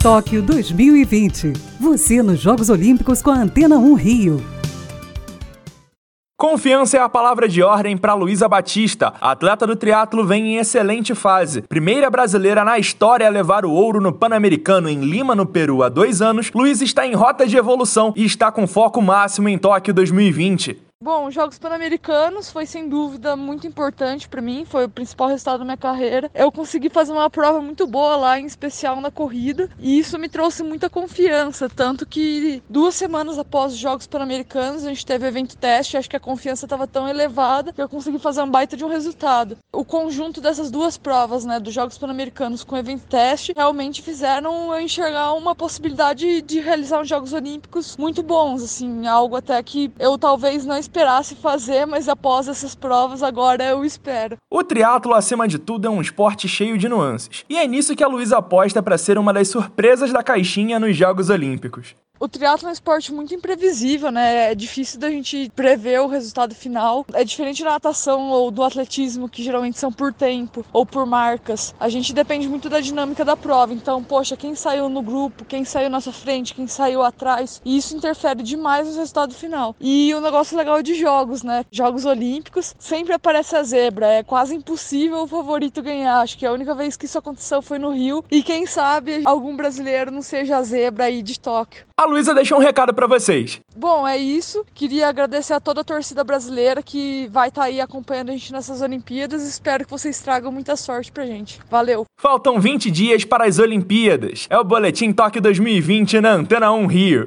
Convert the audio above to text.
Tóquio 2020. Você nos Jogos Olímpicos com a Antena 1 Rio. Confiança é a palavra de ordem para Luísa Batista. A atleta do triatlo vem em excelente fase. Primeira brasileira na história a levar o ouro no Pan-Americano em Lima, no Peru, há dois anos, Luísa está em rota de evolução e está com foco máximo em Tóquio 2020. Bom, os Jogos Pan-Americanos foi sem dúvida muito importante para mim, foi o principal resultado da minha carreira. Eu consegui fazer uma prova muito boa lá, em especial na corrida, e isso me trouxe muita confiança. Tanto que duas semanas após os Jogos Pan-Americanos, a gente teve evento teste, acho que a confiança estava tão elevada que eu consegui fazer um baita de um resultado. O conjunto dessas duas provas, né, dos Jogos Pan-Americanos com o evento teste, realmente fizeram eu enxergar uma possibilidade de realizar uns Jogos Olímpicos muito bons, assim, algo até que eu talvez não esperasse fazer, mas após essas provas agora eu espero. O triatlo acima de tudo é um esporte cheio de nuances, e é nisso que a Luísa aposta para ser uma das surpresas da caixinha nos Jogos Olímpicos. O triatlo é um esporte muito imprevisível, né? É difícil da gente prever o resultado final. É diferente da natação ou do atletismo, que geralmente são por tempo ou por marcas. A gente depende muito da dinâmica da prova. Então, poxa, quem saiu no grupo, quem saiu na sua frente, quem saiu atrás, e isso interfere demais no resultado final. E o negócio legal de jogos, né? Jogos Olímpicos, sempre aparece a zebra. É quase impossível o favorito ganhar. Acho que a única vez que isso aconteceu foi no Rio. E quem sabe algum brasileiro não seja a zebra aí de Tóquio. A Luísa deixou um recado para vocês. Bom, é isso. Queria agradecer a toda a torcida brasileira que vai estar tá aí acompanhando a gente nessas Olimpíadas. Espero que vocês tragam muita sorte pra gente. Valeu! Faltam 20 dias para as Olimpíadas. É o Boletim Toque 2020 na Antena 1 Rio.